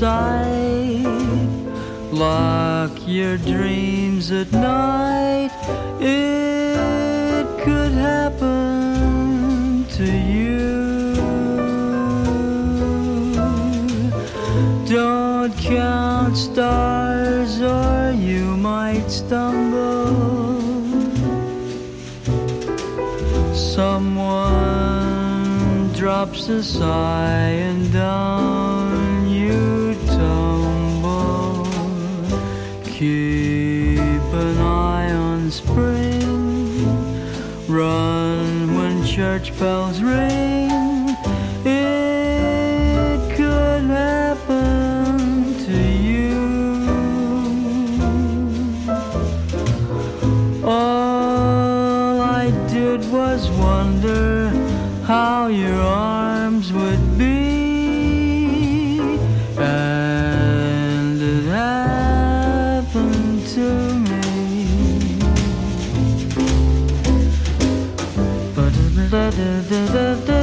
sight. Lock your dreams at night. It could happen to you. Don't count stars or you might stumble. Someone drops a sigh and down church bells ring. da da da da da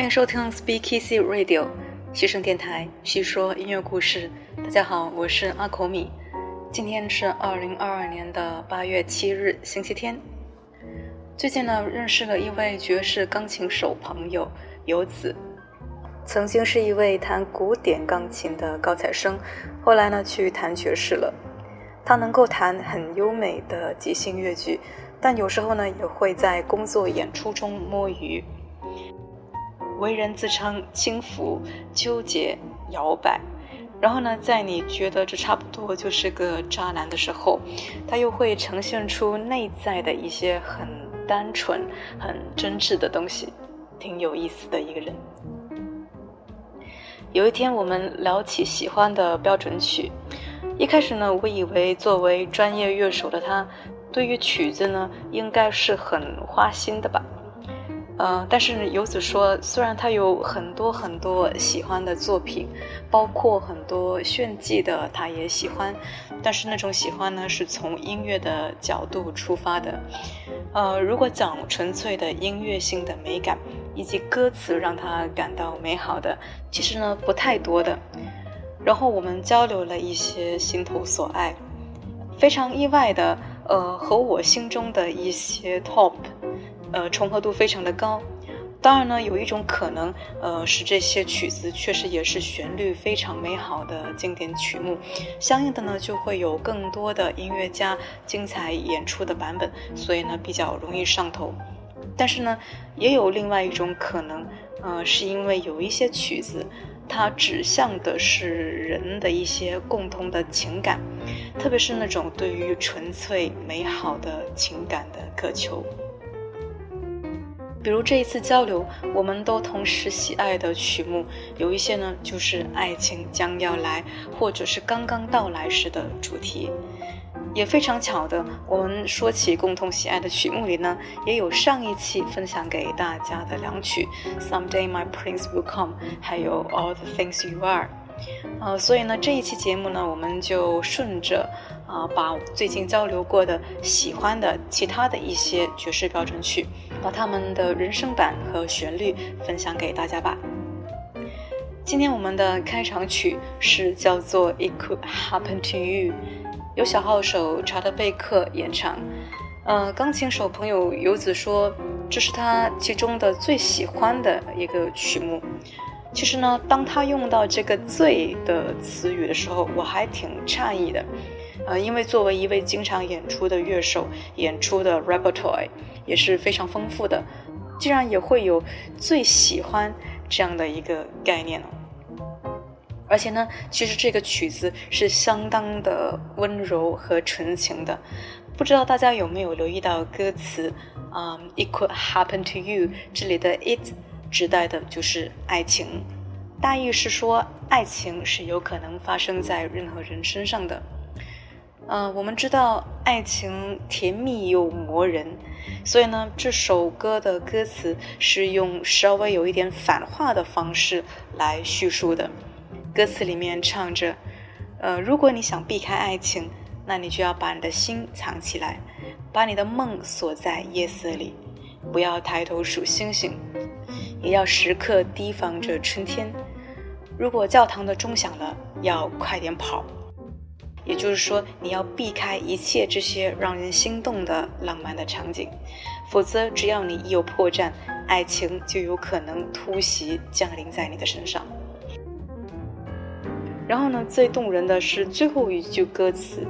欢迎收听 Speak Easy Radio 西声电台，细说音乐故事。大家好，我是阿口米。今天是二零二二年的八月七日，星期天。最近呢，认识了一位爵士钢琴手朋友游子，曾经是一位弹古典钢琴的高材生，后来呢去弹爵士了。他能够弹很优美的即兴乐句，但有时候呢也会在工作演出中摸鱼。为人自称轻浮、纠结、摇摆，然后呢，在你觉得这差不多就是个渣男的时候，他又会呈现出内在的一些很单纯、很真挚的东西，挺有意思的一个人。有一天，我们聊起喜欢的标准曲，一开始呢，我以为作为专业乐手的他，对于曲子呢，应该是很花心的吧。呃，但是游子说，虽然他有很多很多喜欢的作品，包括很多炫技的，他也喜欢，但是那种喜欢呢，是从音乐的角度出发的。呃，如果讲纯粹的音乐性的美感，以及歌词让他感到美好的，其实呢不太多的。然后我们交流了一些心头所爱，非常意外的，呃，和我心中的一些 top。呃，重合度非常的高。当然呢，有一种可能，呃，是这些曲子确实也是旋律非常美好的经典曲目，相应的呢，就会有更多的音乐家精彩演出的版本，所以呢，比较容易上头。但是呢，也有另外一种可能，呃，是因为有一些曲子，它指向的是人的一些共同的情感，特别是那种对于纯粹美好的情感的渴求。比如这一次交流，我们都同时喜爱的曲目，有一些呢就是爱情将要来，或者是刚刚到来时的主题。也非常巧的，我们说起共同喜爱的曲目里呢，也有上一期分享给大家的两曲《Someday My Prince Will Come》，还有《All the Things You Are》。呃，所以呢，这一期节目呢，我们就顺着啊，把最近交流过的喜欢的其他的一些爵士标准曲，把他们的人声版和旋律分享给大家吧。今天我们的开场曲是叫做《It Could Happen to You》。由小号手查德贝克演唱，呃，钢琴手朋友游子说这是他其中的最喜欢的一个曲目。其实呢，当他用到这个“最”的词语的时候，我还挺诧异的，呃，因为作为一位经常演出的乐手，演出的 repertoire 也是非常丰富的，竟然也会有最喜欢这样的一个概念哦。而且呢，其实这个曲子是相当的温柔和纯情的，不知道大家有没有留意到歌词？啊，It could happen to you，这里的 it 指代的就是爱情，大意是说爱情是有可能发生在任何人身上的。呃，我们知道爱情甜蜜又磨人，所以呢，这首歌的歌词是用稍微有一点反话的方式来叙述的。歌词里面唱着：“呃，如果你想避开爱情，那你就要把你的心藏起来，把你的梦锁在夜色里，不要抬头数星星，也要时刻提防着春天。如果教堂的钟响了，要快点跑。也就是说，你要避开一切这些让人心动的浪漫的场景，否则，只要你一有破绽，爱情就有可能突袭降临在你的身上。”然后呢，最动人的是最后一句歌词，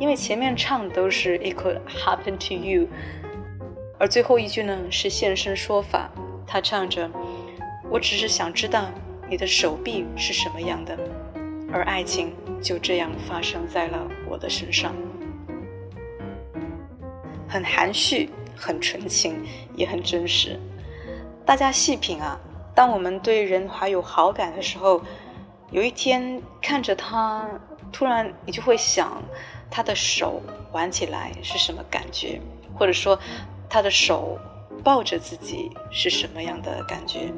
因为前面唱的都是 "It could happen to you"，而最后一句呢是现身说法，他唱着："我只是想知道你的手臂是什么样的，而爱情就这样发生在了我的身上。"很含蓄，很纯情，也很真实。大家细品啊，当我们对人怀有好感的时候。有一天看着他，突然你就会想，他的手玩起来是什么感觉，或者说，他的手抱着自己是什么样的感觉？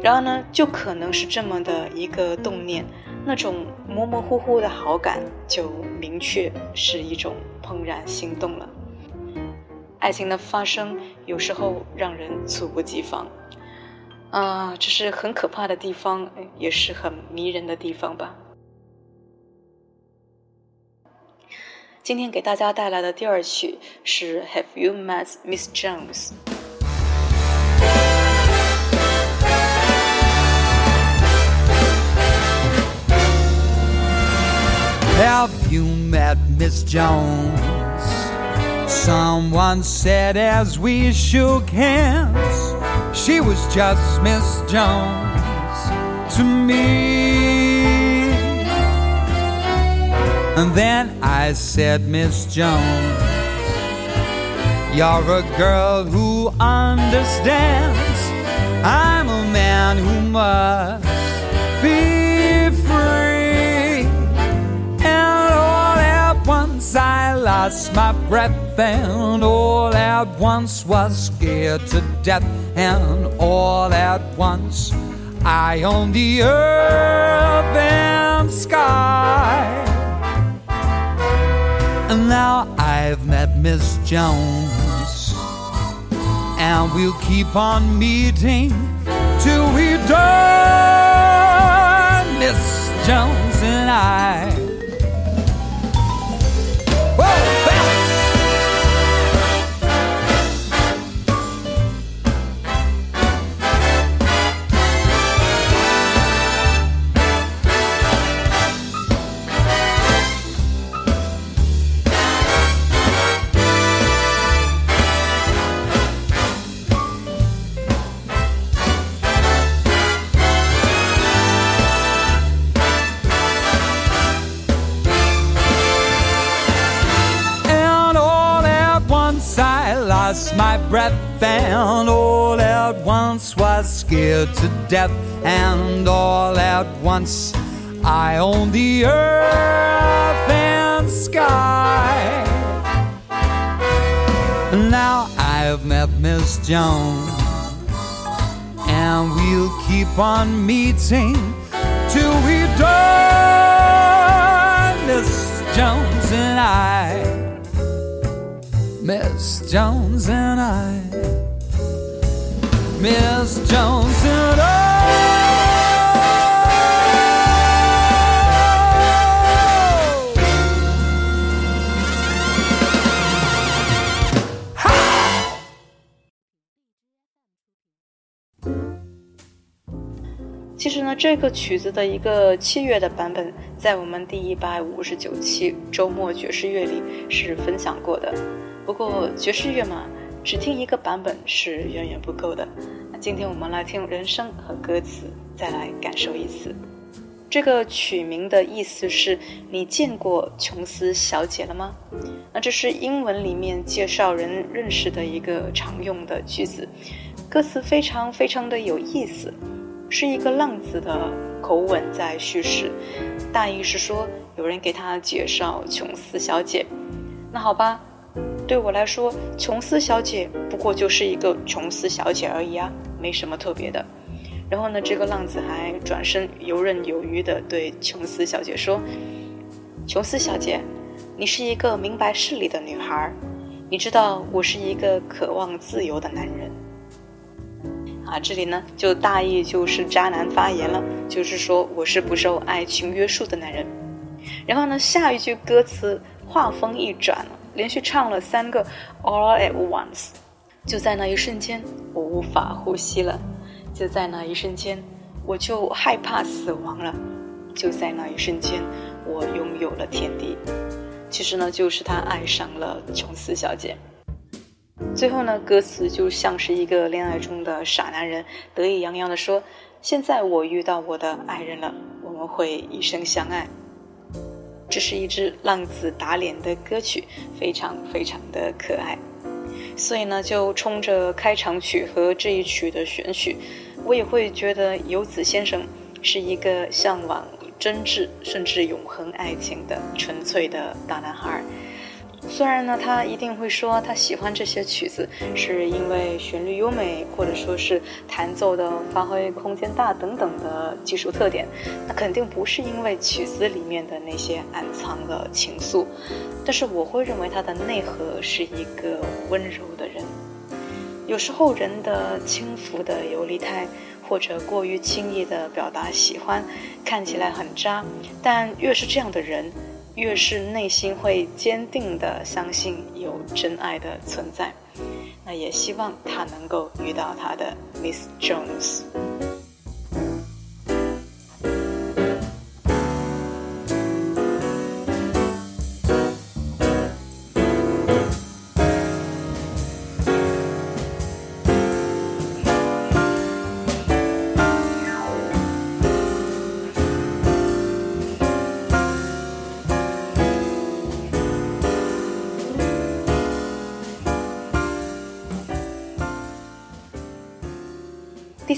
然后呢，就可能是这么的一个动念，那种模模糊糊的好感就明确是一种怦然心动了。爱情的发生有时候让人猝不及防。啊，这是很可怕的地方，也是很迷人的地方吧。今天给大家带来的第二曲是《Have You Met Miss Jones》。Have you met Miss Jones? Someone said as we shook hands. She was just Miss Jones to me. And then I said, Miss Jones, you're a girl who understands. I'm a man who must I lost my breath, and all at once was scared to death and all at once I own the earth and sky. And now I've met Miss Jones, and we'll keep on meeting till we die, Miss Jones and I. Whoa! Scared to death, and all at once I own the earth and sky. Now I've met Miss Jones, and we'll keep on meeting till we die. Miss Jones and I, Miss Jones and I, Miss Jones and I. 其实呢，这个曲子的一个器乐的版本，在我们第一百五十九期周末爵士乐里是分享过的。不过爵士乐嘛，只听一个版本是远远不够的。那今天我们来听人声和歌词，再来感受一次。这个曲名的意思是你见过琼斯小姐了吗？那这是英文里面介绍人认识的一个常用的句子，歌词非常非常的有意思。是一个浪子的口吻在叙事，大意是说有人给他介绍琼斯小姐。那好吧，对我来说，琼斯小姐不过就是一个琼斯小姐而已啊，没什么特别的。然后呢，这个浪子还转身游刃有余地对琼斯小姐说：“琼斯小姐，你是一个明白事理的女孩，你知道我是一个渴望自由的男人。”啊，这里呢就大意就是渣男发言了，就是说我是不受爱情约束的男人。然后呢，下一句歌词画风一转，连续唱了三个 all at once。就在那一瞬间，我无法呼吸了；就在那一瞬间，我就害怕死亡了；就在那一瞬间，我拥有了天地。其实呢，就是他爱上了琼斯小姐。最后呢，歌词就像是一个恋爱中的傻男人，得意洋洋地说：“现在我遇到我的爱人了，我们会一生相爱。”这是一支浪子打脸的歌曲，非常非常的可爱。所以呢，就冲着开场曲和这一曲的选曲，我也会觉得游子先生是一个向往真挚甚至永恒爱情的纯粹的大男孩。虽然呢，他一定会说他喜欢这些曲子，是因为旋律优美，或者说是弹奏的发挥空间大等等的技术特点，那肯定不是因为曲子里面的那些暗藏的情愫。但是我会认为他的内核是一个温柔的人。有时候人的轻浮的游离态，或者过于轻易的表达喜欢，看起来很渣，但越是这样的人。越是内心会坚定的相信有真爱的存在，那也希望他能够遇到他的 Miss Jones。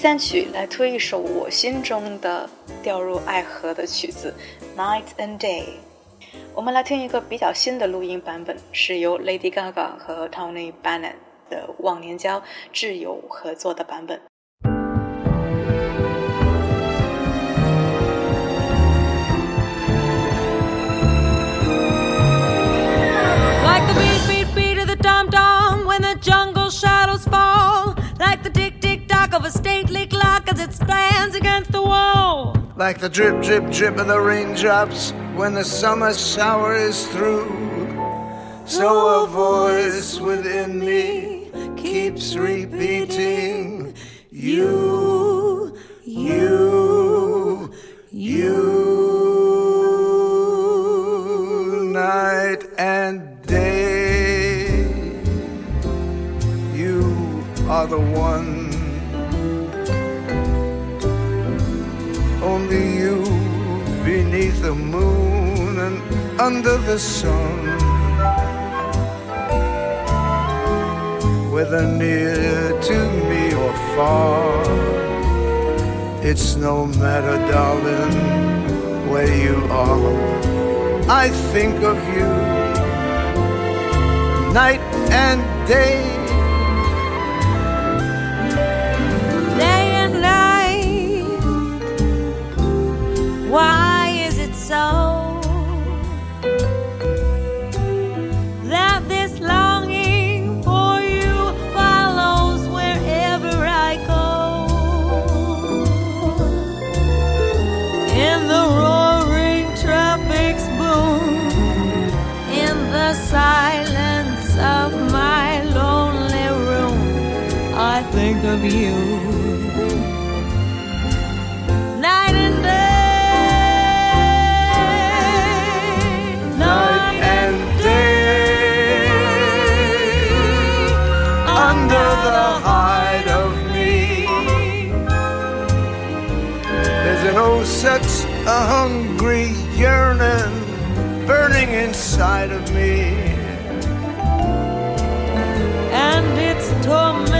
三曲来推一首我心中的掉入爱河的曲子《Night and Day》。我们来听一个比较新的录音版本，是由 Lady Gaga 和 Tony Bennett 的忘年交挚友合作的版本。Of a stately clock as it stands against the wall. Like the drip, drip, drip of the raindrops when the summer shower is through. So a voice within me keeps repeating, You, you, you. Night and day, you are the one. Only you beneath the moon and under the sun. Whether near to me or far, it's no matter, darling, where you are. I think of you night and day. Torment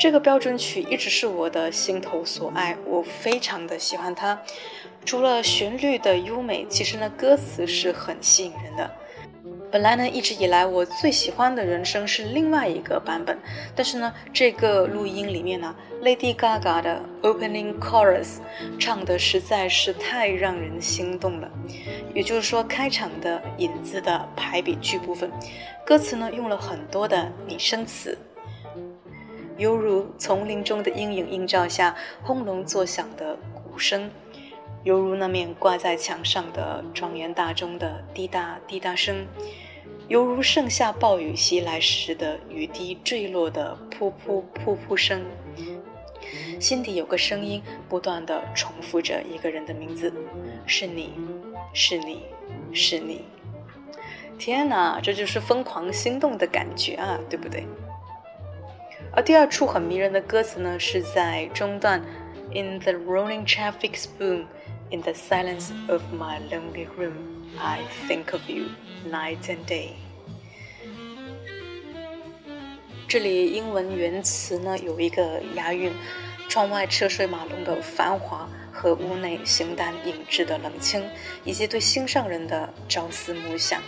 这个标准曲一直是我的心头所爱，我非常的喜欢它。除了旋律的优美，其实呢，歌词是很吸引人的。本来呢，一直以来我最喜欢的人声是另外一个版本，但是呢，这个录音里面呢，Lady Gaga 的 Opening Chorus 唱的实在是太让人心动了。也就是说，开场的引子的排比句部分，歌词呢用了很多的拟声词。犹如丛林中的阴影映照下轰隆作响的鼓声，犹如那面挂在墙上的庄严大钟的滴答滴答声，犹如盛夏暴雨袭来时的雨滴坠落的噗噗噗噗声。心底有个声音不断地重复着一个人的名字：是你，是你，是你。天哪，这就是疯狂心动的感觉啊，对不对？而第二处很迷人的歌词呢，是在中段，In the rolling traffic's boom, in the silence of my lonely room, I think of you night and day。这里英文原词呢有一个押韵，窗外车水马龙的繁华和屋内形单影只的冷清，以及对心上人的朝思暮想。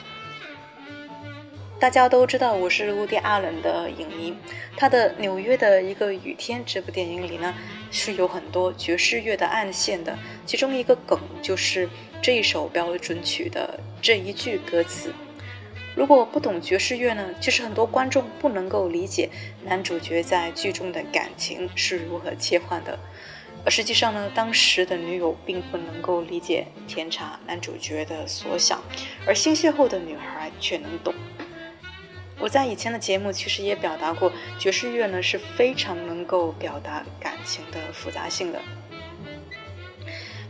大家都知道我是乌迪·阿伦的影迷，他的《纽约的一个雨天》这部电影里呢是有很多爵士乐的暗线的，其中一个梗就是这一首标准曲的这一句歌词。如果不懂爵士乐呢，其实很多观众不能够理解男主角在剧中的感情是如何切换的。而实际上呢，当时的女友并不能够理解甜茶男主角的所想，而新邂逅的女孩却能懂。我在以前的节目其实也表达过，爵士乐呢是非常能够表达感情的复杂性的。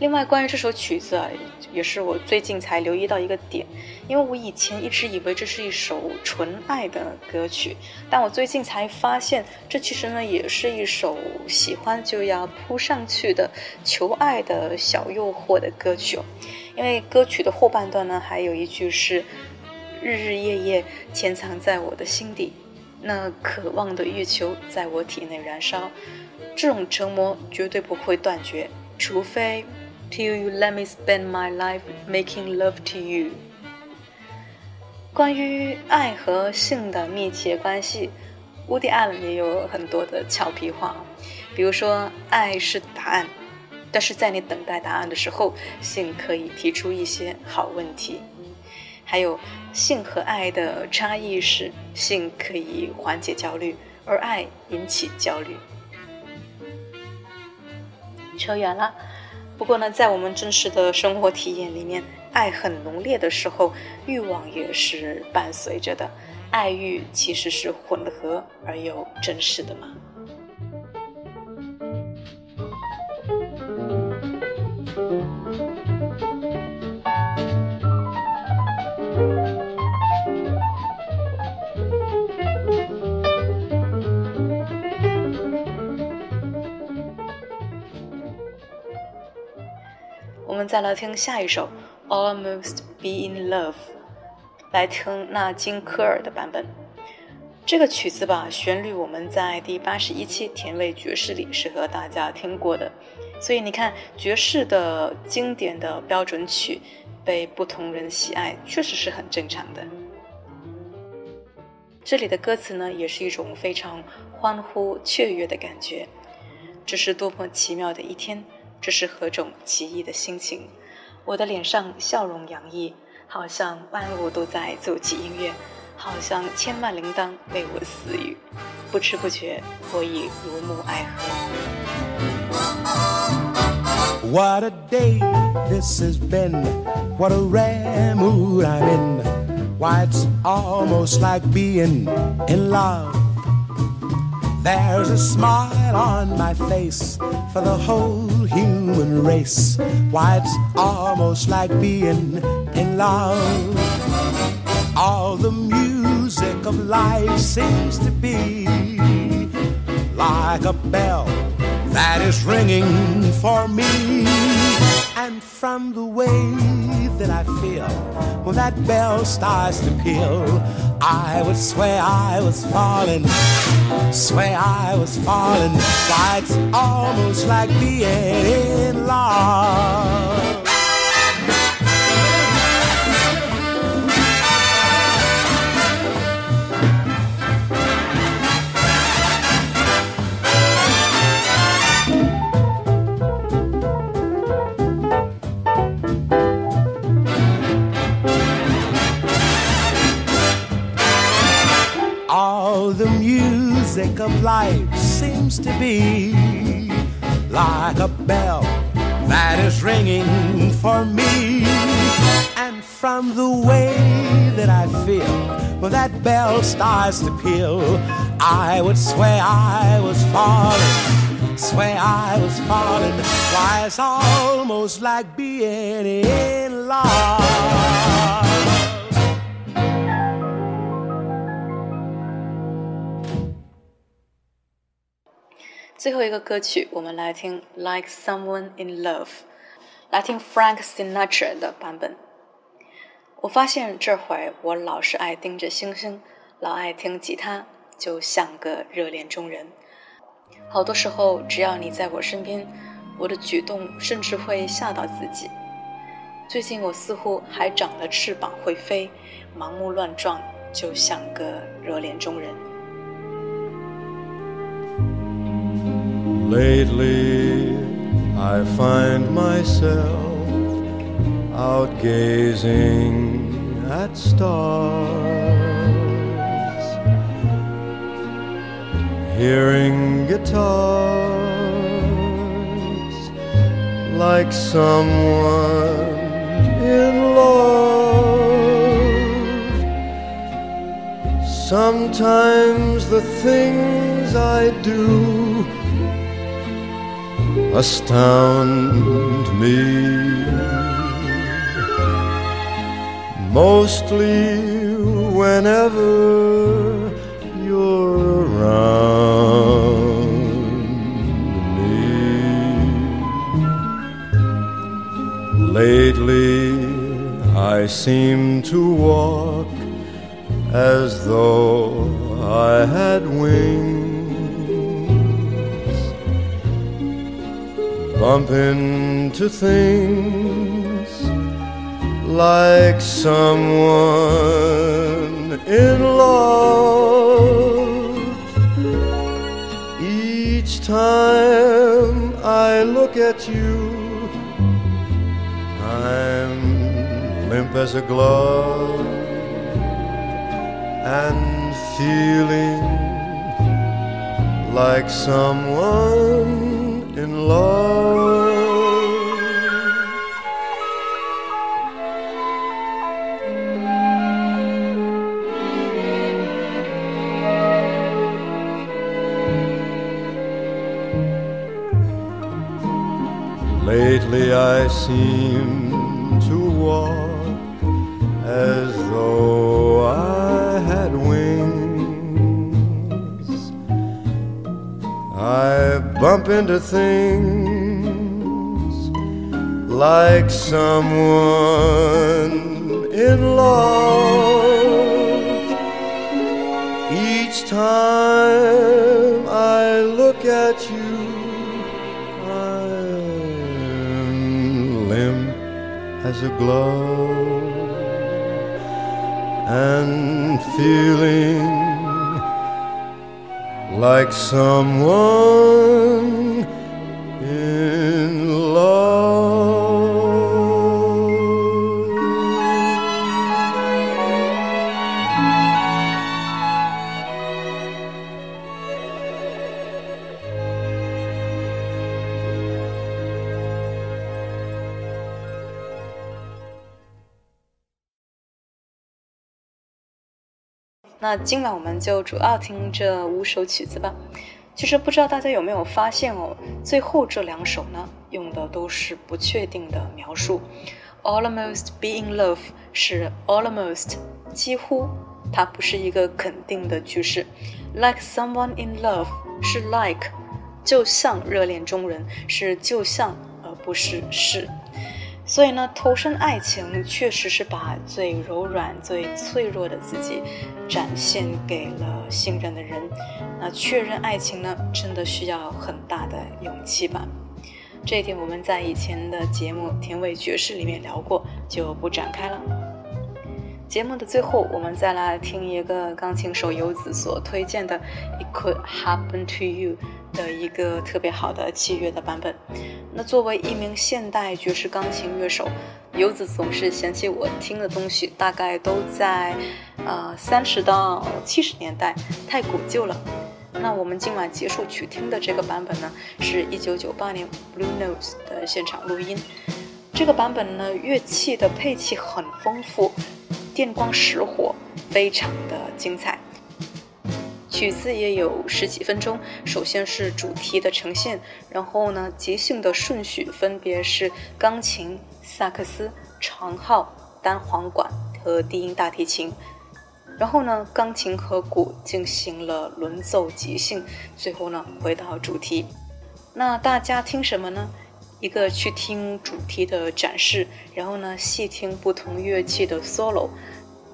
另外，关于这首曲子啊，也是我最近才留意到一个点，因为我以前一直以为这是一首纯爱的歌曲，但我最近才发现，这其实呢也是一首喜欢就要扑上去的求爱的小诱惑的歌曲。因为歌曲的后半段呢，还有一句是“日日夜夜潜藏在我的心底，那渴望的欲求在我体内燃烧，这种折磨绝对不会断绝，除非。” Till you let me spend my life making love to you。关于爱和性的密切关系，Woody Allen 也有很多的俏皮话，比如说爱是答案，但是在你等待答案的时候，性可以提出一些好问题。还有性和爱的差异是，性可以缓解焦虑，而爱引起焦虑。扯远了。不过呢，在我们真实的生活体验里面，爱很浓烈的时候，欲望也是伴随着的。爱欲其实是混合而又真实的嘛。们再来听下一首《Almost Be in Love》，来听纳金科尔的版本。这个曲子吧，旋律我们在第八十一期甜味爵士里是和大家听过的，所以你看，爵士的经典的标准曲被不同人喜爱，确实是很正常的。这里的歌词呢，也是一种非常欢呼雀跃的感觉。这是多么奇妙的一天！这是何种奇异的心情？我的脸上笑容洋溢，好像万物都在奏起音乐，好像千万铃铛为我私语。不知不觉，我已如沐爱河。What a day this has been! What a rare mood I'm in! Why, it's almost like being in love. There's a smile on my face for the whole human race. Why, it's almost like being in love. All the music of life seems to be like a bell that is ringing for me. And from the way that I feel when that bell starts to peal, I would swear I was falling, swear I was falling. Why, it's almost like being in love. Seems to be like a bell that is ringing for me. And from the way that I feel when that bell starts to peal, I would swear I was falling, swear I was falling. Why, it's almost like being in love. 最后一个歌曲，我们来听《Like Someone in Love》，来听 Frank Sinatra 的版本。我发现这会我老是爱盯着星星，老爱听吉他，就像个热恋中人。好多时候，只要你在我身边，我的举动甚至会吓到自己。最近我似乎还长了翅膀会飞，盲目乱撞，就像个热恋中人。Lately, I find myself out gazing at stars, hearing guitars like someone in love. Sometimes the things I do astound me. Mostly whenever you're around me. Lately, I seem to walk as though I had wings. Bump into things like someone in love. Each time I look at you, I'm limp as a glove and feeling like someone in love. Lately I seem to walk as though bump into things like someone in love. Each time I look at you, I'm limp as a glove and feeling like someone 那今晚我们就主要听这五首曲子吧。其实不知道大家有没有发现哦，最后这两首呢，用的都是不确定的描述。Almost be in love 是 almost 几乎，它不是一个肯定的句式。Like someone in love 是 like，就像热恋中人是就像，而不是是。所以呢，投身爱情确实是把最柔软、最脆弱的自己展现给了信任的人。那确认爱情呢，真的需要很大的勇气吧？这一点我们在以前的节目《甜味爵士》里面聊过，就不展开了。节目的最后，我们再来听一个钢琴手游子所推荐的《It Could Happen to You》的一个特别好的器乐的版本。那作为一名现代爵士钢琴乐手，游子总是嫌弃我听的东西大概都在呃三十到七十年代，太古旧了。那我们今晚结束曲听的这个版本呢，是一九九八年 Blue Notes 的现场录音。这个版本呢，乐器的配器很丰富，电光石火，非常的精彩。曲子也有十几分钟，首先是主题的呈现，然后呢，即兴的顺序分别是钢琴、萨克斯、长号、单簧管和低音大提琴。然后呢，钢琴和鼓进行了轮奏即兴，最后呢，回到主题。那大家听什么呢？一个去听主题的展示，然后呢，细听不同乐器的 solo，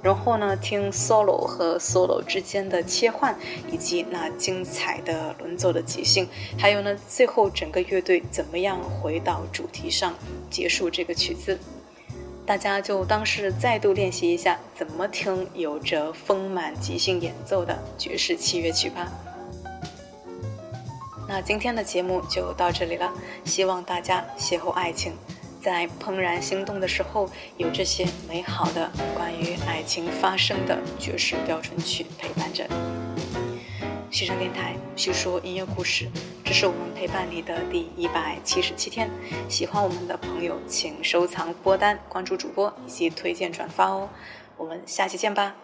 然后呢，听 solo 和 solo 之间的切换，以及那精彩的轮奏的即兴，还有呢，最后整个乐队怎么样回到主题上结束这个曲子。大家就当是再度练习一下怎么听有着丰满即兴演奏的爵士器乐曲吧。那今天的节目就到这里了，希望大家邂逅爱情，在怦然心动的时候，有这些美好的关于爱情发生的爵士标准曲陪伴着。西城电台叙说音乐故事，这是我们陪伴你的第一百七十七天。喜欢我们的朋友，请收藏播单、关注主播以及推荐转发哦。我们下期见吧。